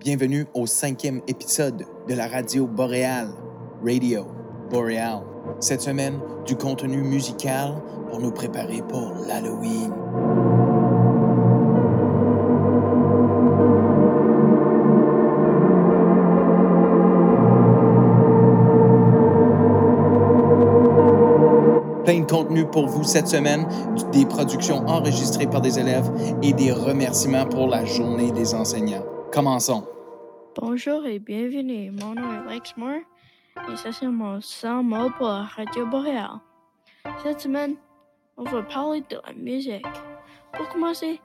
Bienvenue au cinquième épisode de la radio boréale, Radio Boreal. Cette semaine, du contenu musical pour nous préparer pour l'Halloween. Plein de contenu pour vous cette semaine, des productions enregistrées par des élèves et des remerciements pour la journée des enseignants. Commençons. Bonjour et bienvenue. Mon nom est Lex Moore et ça c'est mon 100 mots pour la Radio Boréal. Cette semaine, on va parler de la musique. Pour commencer,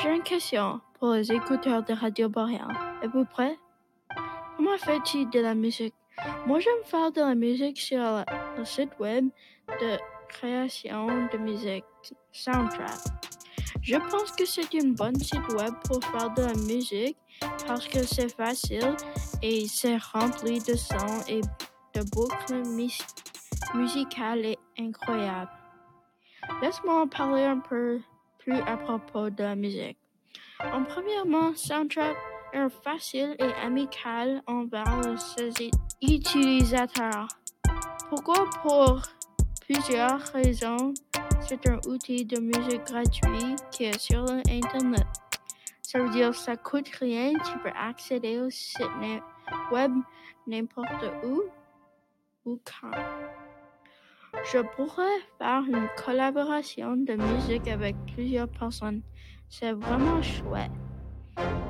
j'ai une question pour les écouteurs de Radio Boréal. Êtes-vous prêts? Comment fais-tu de la musique? Moi, j'aime faire de la musique sur le, le site web de création de musique Soundtrap. Je pense que c'est une bonne site web pour faire de la musique parce que c'est facile et c'est rempli de sons et de boucles mus- musicales incroyables. Laisse-moi parler un peu plus à propos de la musique. En premièrement, Soundtrap est facile et amical envers ses utilisateurs. Pourquoi? Pour plusieurs raisons. C'est un outil de musique gratuit qui est sur Internet. Ça veut dire ça coûte rien, tu peux accéder au site web n'importe où ou quand. Je pourrais faire une collaboration de musique avec plusieurs personnes. C'est vraiment chouette.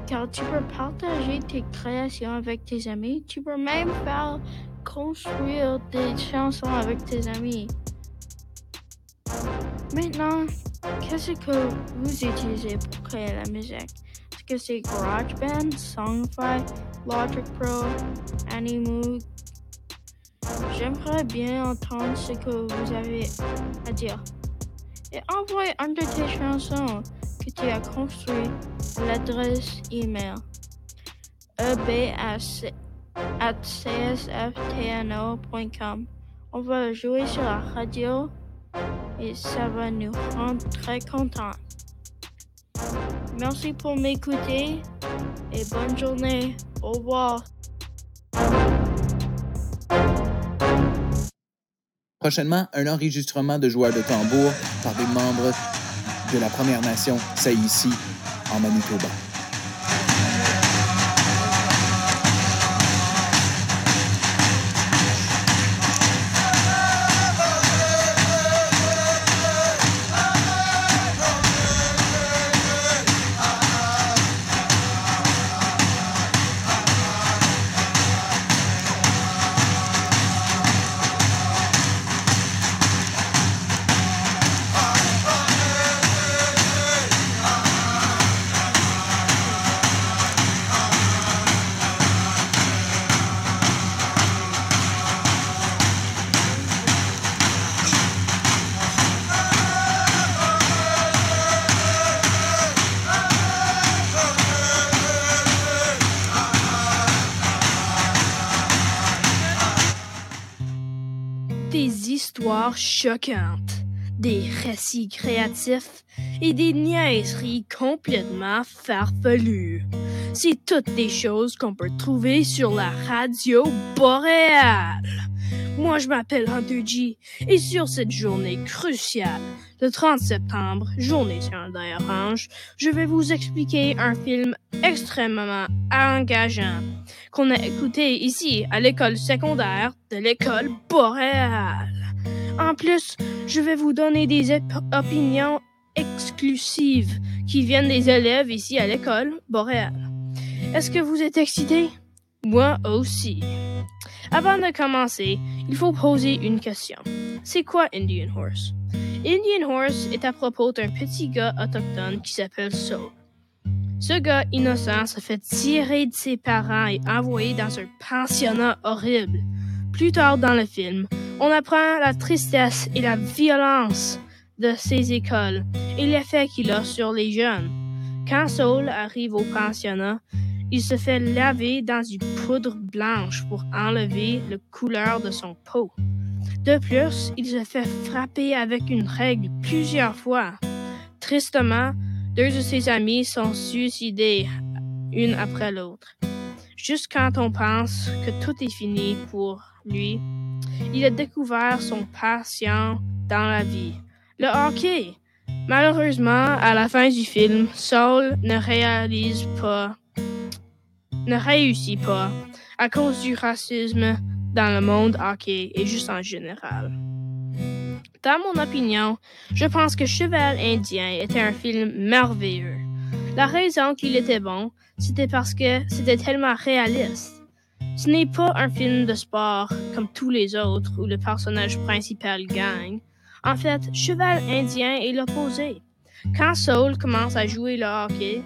Car tu peux partager tes créations avec tes amis. Tu peux même faire construire des chansons avec tes amis. Maintenant, qu'est-ce que vous utilisez pour créer la musique? Est-ce que c'est GarageBand, Songify, Logic Pro, Animu? J'aimerais bien entendre ce que vous avez à dire. Et envoie une de tes chansons que tu as construit à l'adresse email ebs at csftno.com. On va jouer sur la radio et ça va nous rendre très contents. Merci pour m'écouter et bonne journée. Au revoir. Prochainement, un enregistrement de joueurs de tambour par des membres de la Première Nation Saïsi en Manitoba. Des récits créatifs et des niaiseries complètement farfelues. C'est toutes des choses qu'on peut trouver sur la radio boréale. Moi, je m'appelle Hunter et sur cette journée cruciale, le 30 septembre, journée calendrier orange, je vais vous expliquer un film extrêmement engageant qu'on a écouté ici à l'école secondaire de l'école boréale. En plus, je vais vous donner des op- opinions exclusives qui viennent des élèves ici à l'école boréale. Est-ce que vous êtes excités? Moi aussi. Avant de commencer, il faut poser une question. C'est quoi Indian Horse? Indian Horse est à propos d'un petit gars autochtone qui s'appelle Soul. Ce gars innocent se fait tirer de ses parents et envoyer dans un pensionnat horrible. Plus tard dans le film, on apprend la tristesse et la violence de ces écoles et l'effet qu'il a sur les jeunes. Quand Saul arrive au pensionnat, il se fait laver dans une poudre blanche pour enlever la couleur de son peau. De plus, il se fait frapper avec une règle plusieurs fois. Tristement, deux de ses amis sont suicidés, une après l'autre. Juste quand on pense que tout est fini pour lui, il a découvert son passion dans la vie, le hockey. Malheureusement, à la fin du film, Saul ne réalise pas, ne réussit pas à cause du racisme dans le monde hockey et juste en général. Dans mon opinion, je pense que Cheval Indien était un film merveilleux. La raison qu'il était bon, c'était parce que c'était tellement réaliste. Ce n'est pas un film de sport comme tous les autres où le personnage principal gagne. En fait, Cheval Indien est l'opposé. Quand Saul commence à jouer le hockey,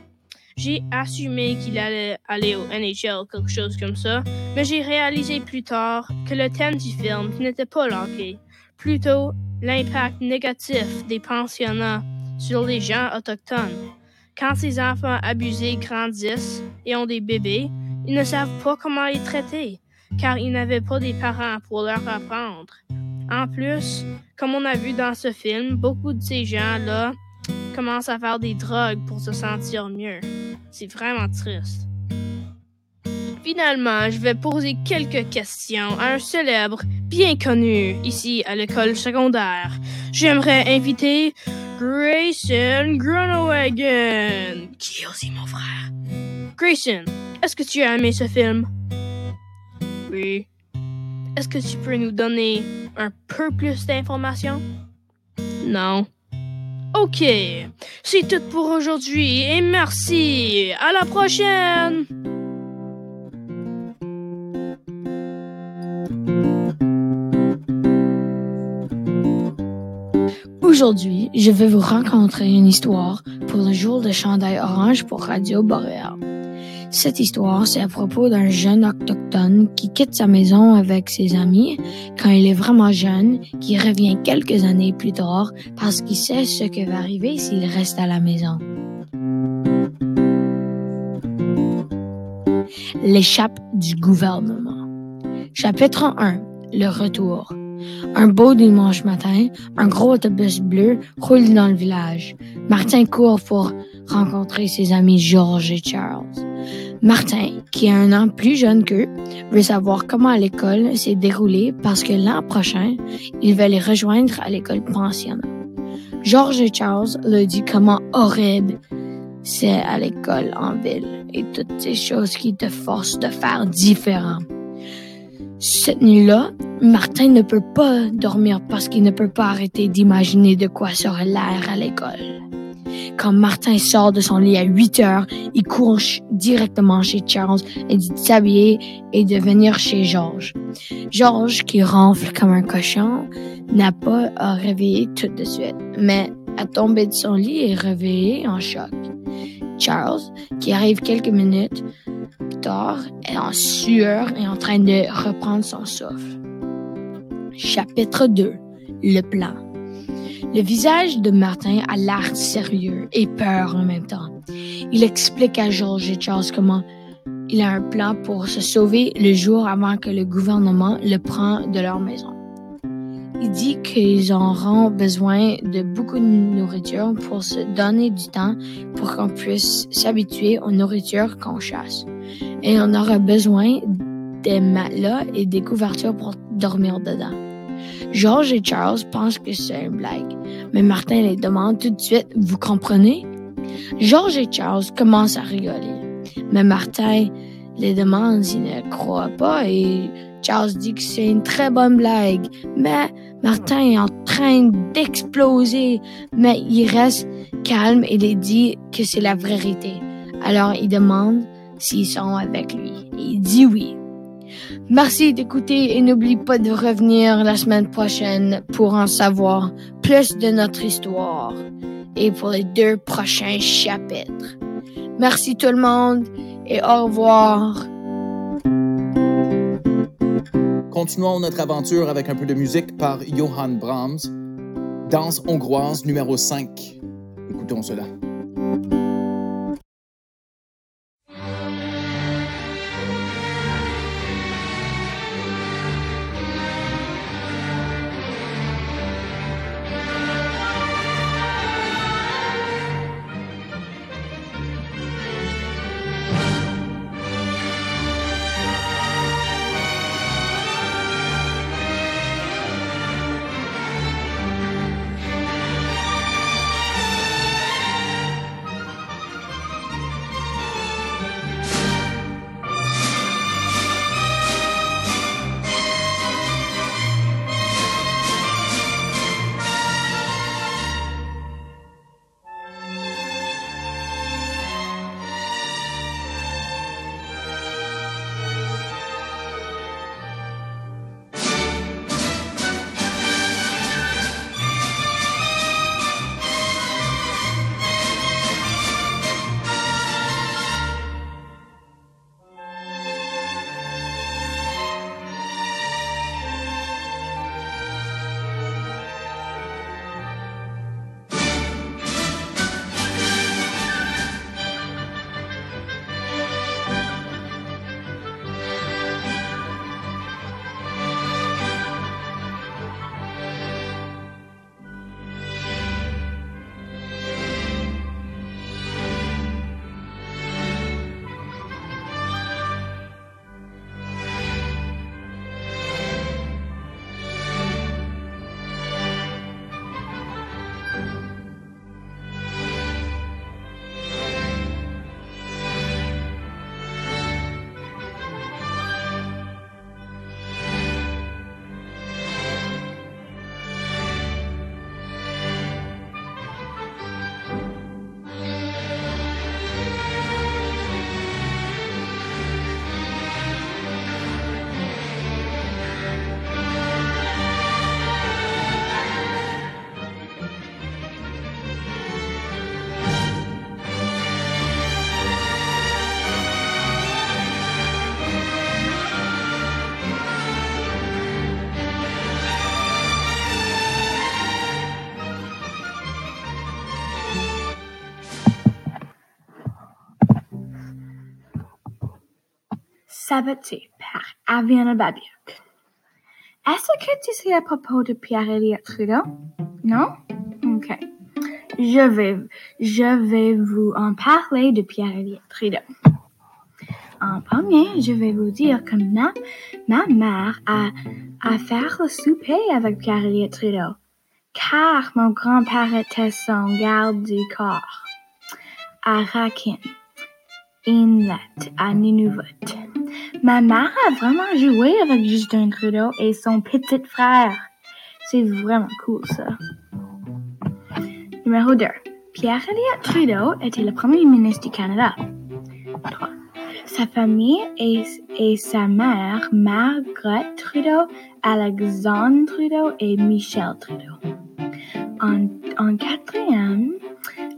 j'ai assumé qu'il allait aller au NHL, quelque chose comme ça, mais j'ai réalisé plus tard que le thème du film n'était pas le hockey, plutôt l'impact négatif des pensionnats sur les gens autochtones. Quand ces enfants abusés grandissent et ont des bébés, ils ne savent pas comment les traiter, car ils n'avaient pas des parents pour leur apprendre. En plus, comme on a vu dans ce film, beaucoup de ces gens-là commencent à faire des drogues pour se sentir mieux. C'est vraiment triste. Finalement, je vais poser quelques questions à un célèbre bien connu ici à l'école secondaire. J'aimerais inviter Grayson Grunewagen, qui est aussi mon frère. Grayson, est-ce que tu as aimé ce film? Oui. Est-ce que tu peux nous donner un peu plus d'informations? Non. Ok, c'est tout pour aujourd'hui et merci. À la prochaine. Aujourd'hui, je vais vous rencontrer une histoire pour le jour de chandail orange pour Radio Boréal. Cette histoire, c'est à propos d'un jeune autochtone qui quitte sa maison avec ses amis quand il est vraiment jeune, qui revient quelques années plus tard parce qu'il sait ce qui va arriver s'il reste à la maison. L'échappe du gouvernement. Chapitre 1. Le retour. Un beau dimanche matin, un gros autobus bleu roule dans le village. Martin court pour rencontrer ses amis George et Charles. Martin, qui est un an plus jeune qu'eux, veut savoir comment l'école s'est déroulée parce que l'an prochain, il va les rejoindre à l'école pensionnat. George et Charles leur dit comment horrible c'est à l'école en ville et toutes ces choses qui te forcent de faire différent. Cette nuit-là, Martin ne peut pas dormir parce qu'il ne peut pas arrêter d'imaginer de quoi serait l'air à l'école. Quand Martin sort de son lit à 8 heures, il court directement chez Charles et dit de s'habiller et de venir chez George. George, qui ronfle comme un cochon, n'a pas à réveiller tout de suite, mais a tombé de son lit et réveillé en choc. Charles, qui arrive quelques minutes en sueur et en train de reprendre son souffle. Chapitre 2 Le plan. Le visage de Martin a l'air sérieux et peur en même temps. Il explique à George et Charles comment il a un plan pour se sauver le jour avant que le gouvernement le prend de leur maison. Il dit qu'ils auront besoin de beaucoup de nourriture pour se donner du temps pour qu'on puisse s'habituer aux nourritures qu'on chasse. Et on aura besoin des matelas et des couvertures pour dormir dedans. George et Charles pensent que c'est une blague, mais Martin les demande tout de suite, vous comprenez? George et Charles commencent à rigoler, mais Martin les demande s'ils ne croient pas et Charles dit que c'est une très bonne blague, mais Martin est en train d'exploser, mais il reste calme et les dit que c'est la vérité. Alors il demande s'ils sont avec lui. il dit oui. Merci d'écouter et n'oublie pas de revenir la semaine prochaine pour en savoir plus de notre histoire et pour les deux prochains chapitres. Merci tout le monde et au revoir. Continuons notre aventure avec un peu de musique par Johann Brahms, Danse hongroise numéro 5. Écoutons cela. Saboté par Aviana Babiak. Est-ce que tu sais à propos de Pierre-Éliott Trudeau? Non? Ok. Je vais, je vais vous en parler de Pierre-Éliott Trudeau. En premier, je vais vous dire que ma, ma mère a, a fait le souper avec Pierre-Éliott Trudeau, car mon grand-père était son garde du corps à Rakin, Inlet, à Nunavut. Ma mère a vraiment joué avec Justin Trudeau et son petit frère. C'est vraiment cool, ça. Numéro 2. Pierre-Éliott Trudeau était le premier ministre du Canada. 3. Sa famille et, et sa mère, Margaret Trudeau, Alexandre Trudeau et Michel Trudeau. En, quatrième,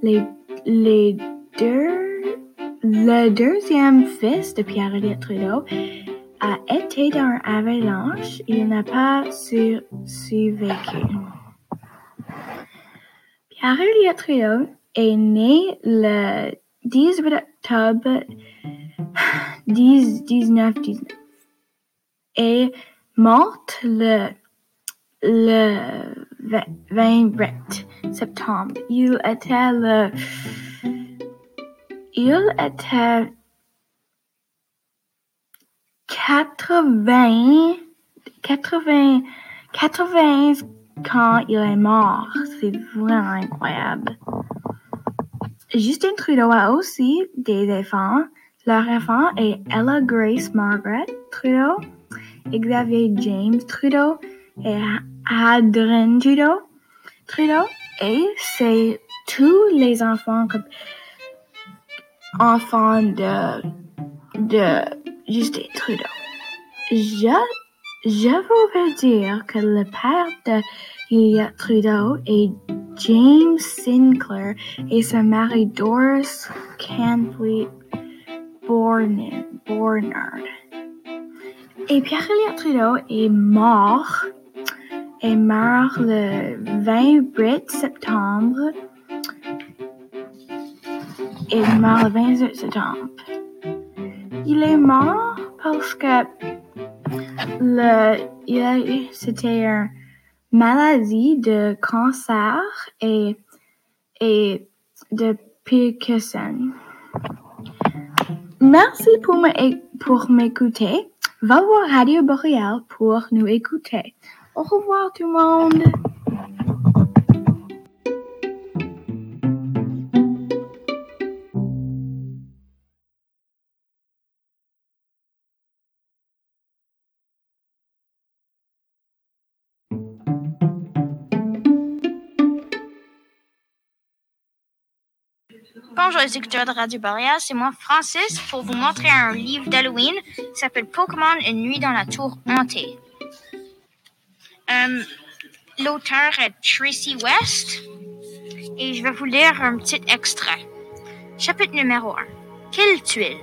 les deux, le deuxième fils de Pierre-Éliott Trudeau a été dans une avalanche. Il n'a pas sur, survécu. Pierre-Éliott Trudeau est né le 18 octobre 1919 et mort le, le 28 septembre. Il était le il était 80 80 80 quand il est mort. C'est vraiment incroyable. Justin Trudeau a aussi des enfants. Leur enfant est Ella Grace Margaret Trudeau, Xavier James Trudeau et Adrien Trudeau. Trudeau et c'est tous les enfants comme enfants de de Justin Trudeau. Je je voudrais dire que le père de Julia Trudeau est James Sinclair et sa mari Doris Canfleet Bornard. Et Pierre-Éliott Trudeau est mort, est mort le 28 septembre est mort le 28 septembre. Il est mort parce que le, c'était une maladie de cancer et, et de Parkinson. Merci pour m'écouter. Va voir Radio Boréal pour nous écouter. Au revoir tout le monde. Bonjour les écouteurs de Radio Boréal, c'est moi Francis pour vous montrer un livre d'Halloween qui s'appelle Pokémon Une nuit dans la tour hantée. Euh, L'auteur est Tracy West et je vais vous lire un petit extrait. Chapitre numéro 1. Quelle tuile!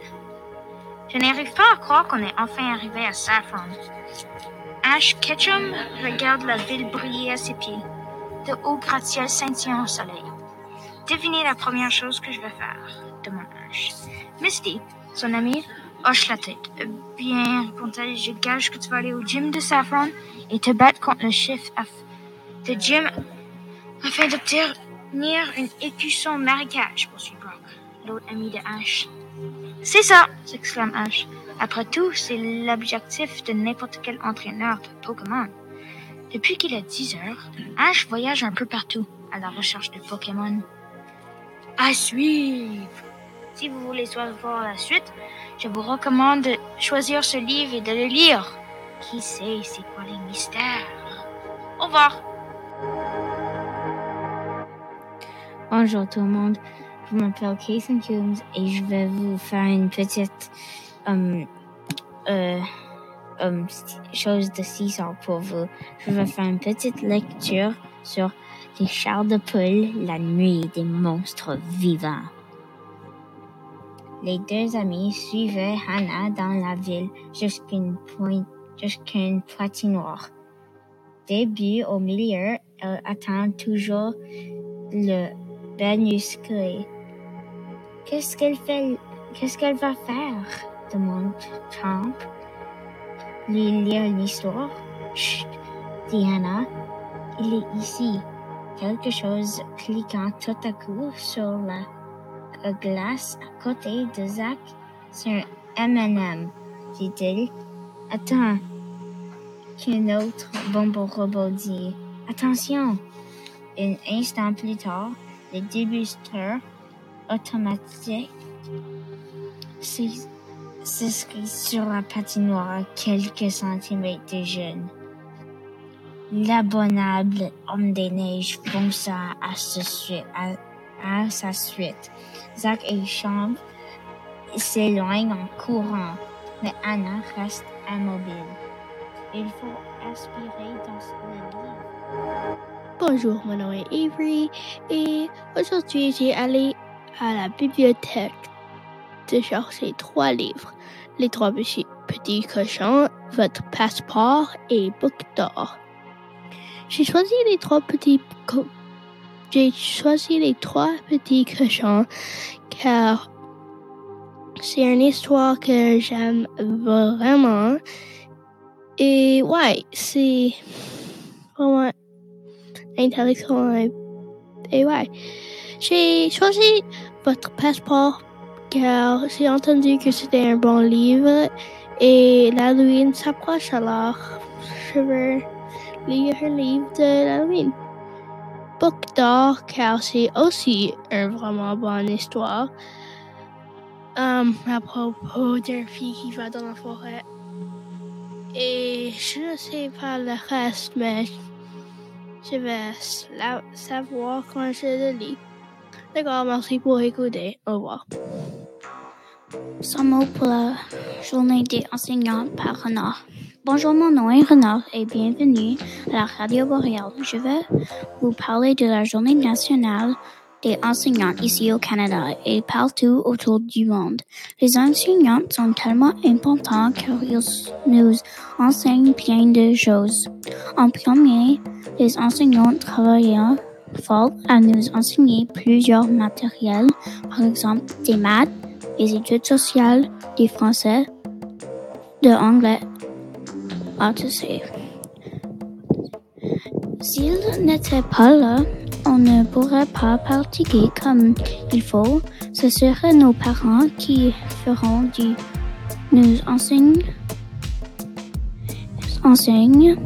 Je n'arrive pas à croire qu'on est enfin arrivé à Saffron. Ash Ketchum regarde la ville briller à ses pieds. De hauts gratte-ciel scintillant au soleil. Devinez la première chose que je vais faire, demande Ash. Misty, son amie, hoche la tête. Bien, répond-elle, je gage que tu vas aller au gym de Saffron et te battre contre le chef de gym afin d'obtenir une écusson marécage, poursuit Brock, l'autre ami de Ash. C'est ça, s'exclame Ash. Après tout, c'est l'objectif de n'importe quel entraîneur de Pokémon. Depuis qu'il a 10 heures, Ash voyage un peu partout à la recherche de Pokémon. À suivre! Si vous voulez savoir la suite, je vous recommande de choisir ce livre et de le lire. Qui sait c'est quoi les mystères? Au revoir! Bonjour tout le monde, je m'appelle Kason Coombs et je vais vous faire une petite um, euh, um, chose de 6 ans pour vous. Je vais faire une petite lecture sur les chars de poule, la nuit des monstres vivants. Les deux amis suivaient Hannah dans la ville jusqu'à une, jusqu'à une patinoire. Début au milieu, elle attend toujours le manuscrit. Qu'est-ce qu'elle fait? Qu'est-ce qu'elle va faire? de mon camp, lui lire l'histoire? Chut, Diana, il est ici. Quelque chose cliquant tout à coup sur la glace à côté de Zach. C'est un M&M, dit-il. Attends. Qu'un autre bonbon robot dit. Attention. Un instant plus tard, le débusteur automatique s'inscrit sur la patinoire à quelques centimètres de jeune. L'abonnable homme des neiges fonça à, sa suite. À, à sa suite. Zach et Chambre s'éloignent en courant, mais Anna reste immobile. Il faut aspirer dans le livre. Bonjour, mon nom est Avery et aujourd'hui j'ai allé à la bibliothèque de chercher trois livres. Les trois petits, petits cochons, votre passeport et Book d'or. J'ai choisi les trois petits j'ai choisi les trois petits cochons car c'est une histoire que j'aime vraiment. Et ouais, c'est vraiment intéressant. Et, ouais, j'ai choisi votre passeport car j'ai entendu que c'était un bon livre et l'Halloween s'approche alors je veux livre de l'Halloween. Book d'or car c'est aussi une vraiment bonne histoire. À propos d'une fille qui va dans la forêt. Et je ne sais pas le reste, mais je vais la- savoir quand je le lis. D'accord, merci pour écouter. Au revoir. Sans mots pour la journée des enseignants par Renard. Bonjour, mon nom est Renard et bienvenue à la Radio Boréale. Je vais vous parler de la journée nationale des enseignants ici au Canada et partout autour du monde. Les enseignants sont tellement importants car ils nous enseignent plein de choses. En premier, les enseignants travaillent fort à nous enseigner plusieurs matériels, par exemple des maths, des études sociales, du français, de anglais, ça. S'ils n'étaient pas là, on ne pourrait pas pratiquer comme il faut. Ce seraient nos parents qui feront du nous enseignent, enseignent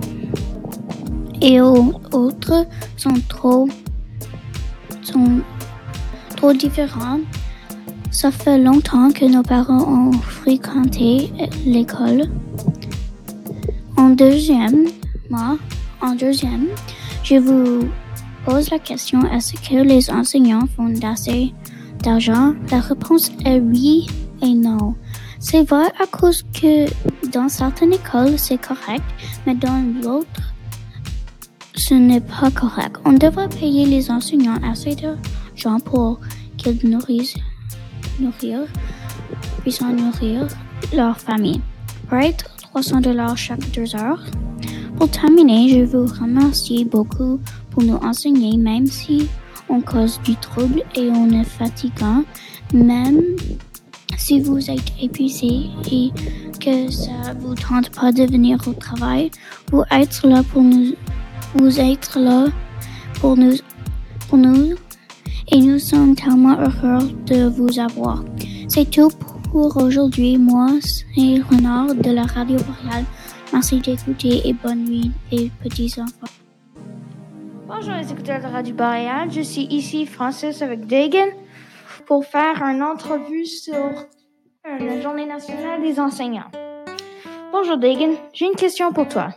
et autres sont trop sont trop différents. Ça fait longtemps que nos parents ont fréquenté l'école. En deuxième, moi, en deuxième, je vous pose la question est-ce que les enseignants font assez d'argent? La réponse est oui et non. C'est vrai à cause que dans certaines écoles c'est correct, mais dans l'autre ce n'est pas correct. On devrait payer les enseignants assez d'argent pour qu'ils nourrissent, nourrir, puissent nourrir leur famille. 300 dollars chaque deux heures. Pour terminer, je vous remercie beaucoup pour nous enseigner, même si on cause du trouble et on est fatigant, même si vous êtes épuisé et que ça vous tente pas de venir au travail, vous êtes là pour nous, vous êtes là pour nous, pour nous, et nous sommes tellement heureux de vous avoir. C'est tout pour aujourd'hui. Moi, c'est Renard de la Radio Boréale. Merci d'écouter et bonne nuit, les petits enfants. Bonjour les écouteurs de Radio Boréal, je suis ici Francis avec Dagan pour faire une entrevue sur euh, la Journée nationale des enseignants. Bonjour Dagan, j'ai une question pour toi.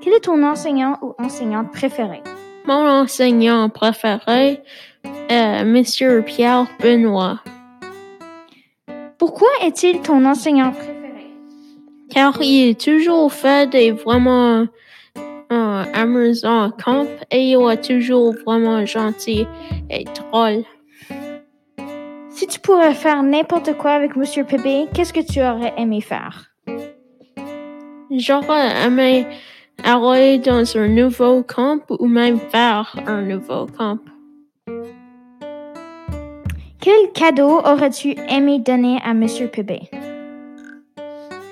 Quel est ton enseignant ou enseignante préféré? Mon enseignant préféré est Monsieur Pierre Benoît, Pourquoi est-il ton enseignant préféré? car il est toujours fait des vraiment euh, amusants camps et il est toujours vraiment gentil et drôle. Si tu pourrais faire n'importe quoi avec Monsieur Pébé, qu'est-ce que tu aurais aimé faire? J'aurais aimé aller dans un nouveau camp ou même faire un nouveau camp. Quel cadeau aurais-tu aimé donner à Monsieur Pébé?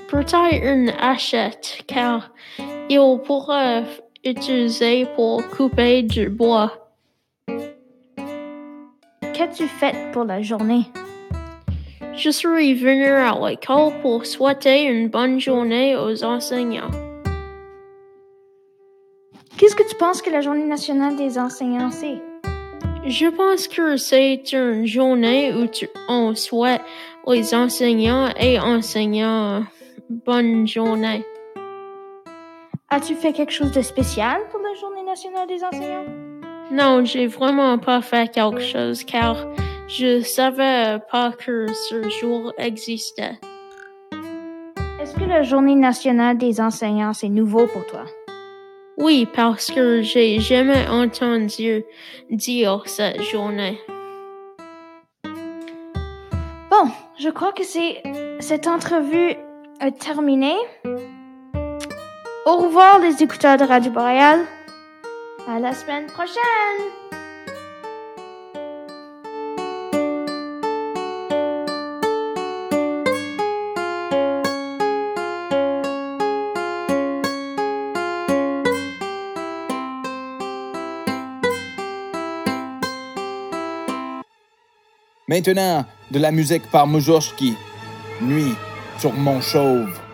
Peut-être une hachette, car il pourra utiliser pour couper du bois. Qu'as-tu fait pour la journée? Je suis venu à l'école pour souhaiter une bonne journée aux enseignants. Qu'est-ce que tu penses que la journée nationale des enseignants c'est? Je pense que c'est une journée où tu- on souhaite les enseignants et enseignants bonne journée. As-tu fait quelque chose de spécial pour la journée nationale des enseignants? Non, j'ai vraiment pas fait quelque chose car je savais pas que ce jour existait. Est-ce que la journée nationale des enseignants c'est nouveau pour toi? Oui, parce que j'ai jamais entendu dire cette journée. Bon, je crois que c'est cette entrevue est terminée. Au revoir les écouteurs de Radio Boréal. À la semaine prochaine. Maintenant, de la musique par Mojorski. Nuit sur Mont Chauve.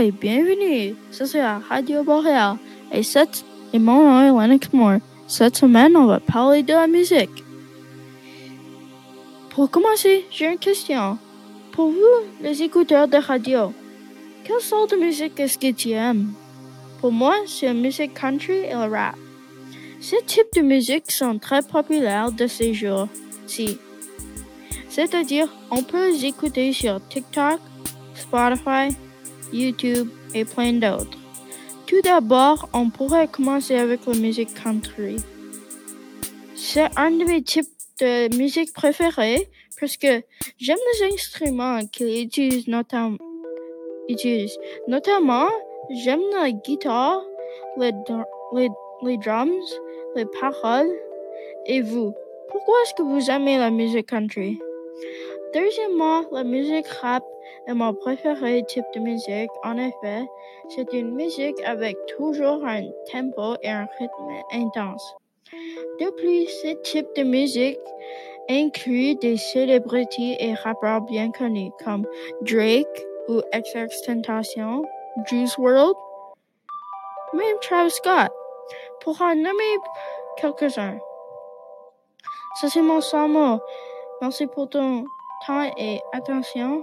Et bienvenue. Ça c'est la Radio Boréal. Et cette est mon nom est Lennox Moore. Cette semaine, on va parler de la musique. Pour commencer, j'ai une question. Pour vous, les écouteurs de radio, quelle sorte de musique est-ce que tu aimes? Pour moi, c'est la musique country et le rap. Ces types de musique sont très populaires de ces jours-ci. C'est-à-dire, on peut les écouter sur TikTok, Spotify, YouTube et plein d'autres. Tout d'abord, on pourrait commencer avec la musique country. C'est un de mes types de musique préférés parce que j'aime les instruments qu'ils utilisent notamment. J'aime la guitare, les, les drums, les paroles. Et vous, pourquoi est-ce que vous aimez la musique country? Deuxièmement, la musique rap est mon préféré type de musique. En effet, c'est une musique avec toujours un tempo et un rythme intense. De plus, ce type de musique inclut des célébrités et rappeurs bien connus comme Drake ou XXXTentacion, Juice WRLD, même Travis Scott, pour en nommer quelques-uns. Ça, c'est mon seul mot. Merci pour ton temps et attention.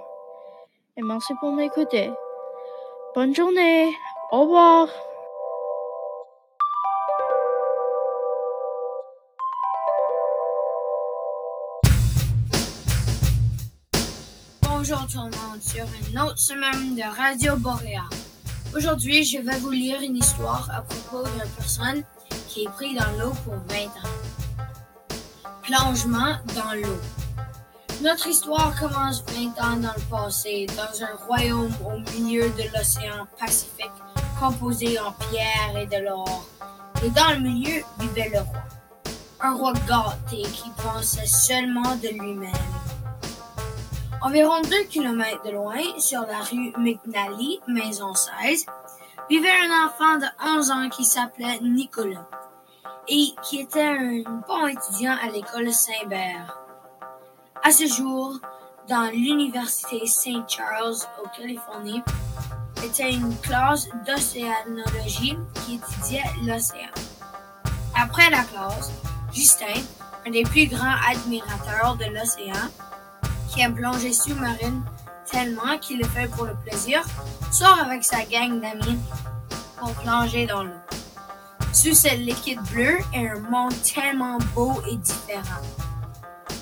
Et merci pour m'écouter. Bonne journée. Au revoir. Bonjour tout le monde sur une autre semaine de Radio Boréal. Aujourd'hui, je vais vous lire une histoire à propos d'une personne qui est prise dans l'eau pour 20 ans. Plongement dans l'eau. Notre histoire commence 20 ans dans le passé, dans un royaume au milieu de l'océan Pacifique, composé en pierre et de l'or. Et dans le milieu vivait le roi. Un roi gâté qui pensait seulement de lui-même. Environ 2 km de loin, sur la rue McNally, maison 16, vivait un enfant de 11 ans qui s'appelait Nicolas et qui était un bon étudiant à l'école Saint-Bert. À ce jour, dans l'université St. Charles, au Californie, était une classe d'océanologie qui étudiait l'océan. Après la classe, Justin, un des plus grands admirateurs de l'océan, qui aime plonger sous-marine tellement qu'il le fait pour le plaisir, sort avec sa gang d'amis pour plonger dans l'eau. Sous ce liquide bleu est un monde tellement beau et différent.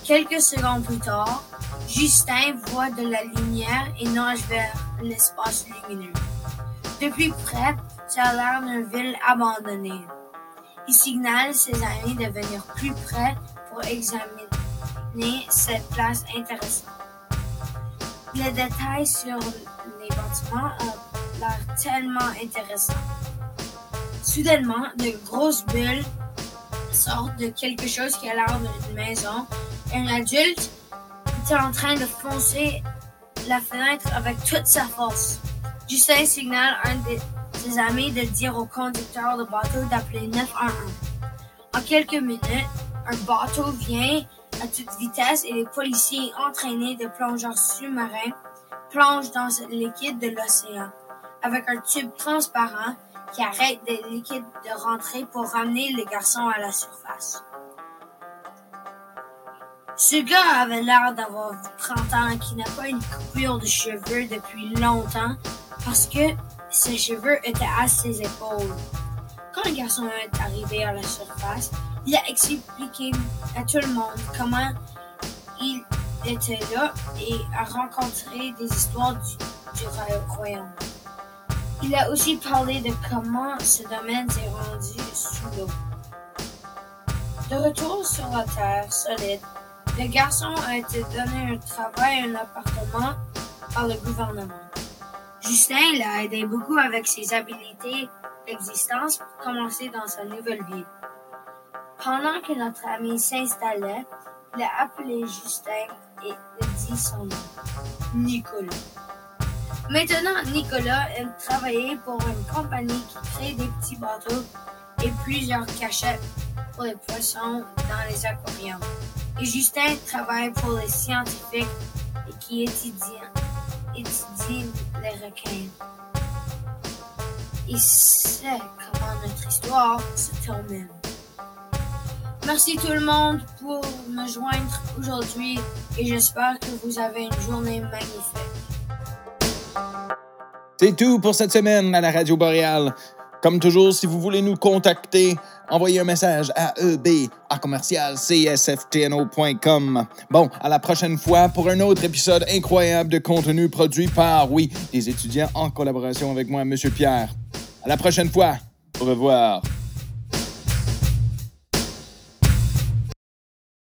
Quelques secondes plus tard, Justin voit de la lumière et nage vers l'espace lumineux. Depuis près, ça a l'air d'une ville abandonnée. Il signale ses amis de venir plus près pour examiner cette place intéressante. Les détails sur les bâtiments ont l'air tellement intéressants. Soudainement, de grosses bulles sortent de quelque chose qui a l'air d'une maison. Un adulte était en train de foncer la fenêtre avec toute sa force. Justin signale un de ses amis de dire au conducteur de bateau d'appeler 911. En quelques minutes, un bateau vient à toute vitesse et les policiers entraînés de plongeurs sous-marins plongent dans ce liquide de l'océan avec un tube transparent qui arrête des liquides de rentrer pour ramener le garçon à la surface. Ce gars avait l'air d'avoir 30 ans qui n'a pas une coupure de cheveux depuis longtemps parce que ses cheveux étaient à ses épaules. Quand le garçon est arrivé à la surface, il a expliqué à tout le monde comment il était là et a rencontré des histoires du, du royaume. Il a aussi parlé de comment ce domaine s'est rendu sous l'eau. De retour sur la terre solide, le garçon a été donné un travail, un appartement par le gouvernement. Justin l'a aidé beaucoup avec ses habiletés d'existence pour commencer dans sa nouvelle vie. Pendant que notre ami s'installait, il a appelé Justin et il dit son nom, Nicolas. Maintenant, Nicolas aime travailler pour une compagnie qui crée des petits bateaux et plusieurs cachettes pour les poissons dans les aquariums. Justin travaille pour les scientifiques et qui étudient, étudient les requins. Et c'est comment notre histoire se termine. Merci tout le monde pour me joindre aujourd'hui et j'espère que vous avez une journée magnifique. C'est tout pour cette semaine à la Radio Boréale. Comme toujours, si vous voulez nous contacter, envoyez un message à eb à commercial csftno.com. Bon, à la prochaine fois pour un autre épisode incroyable de contenu produit par, oui, des étudiants en collaboration avec moi, Monsieur Pierre. À la prochaine fois. Au revoir.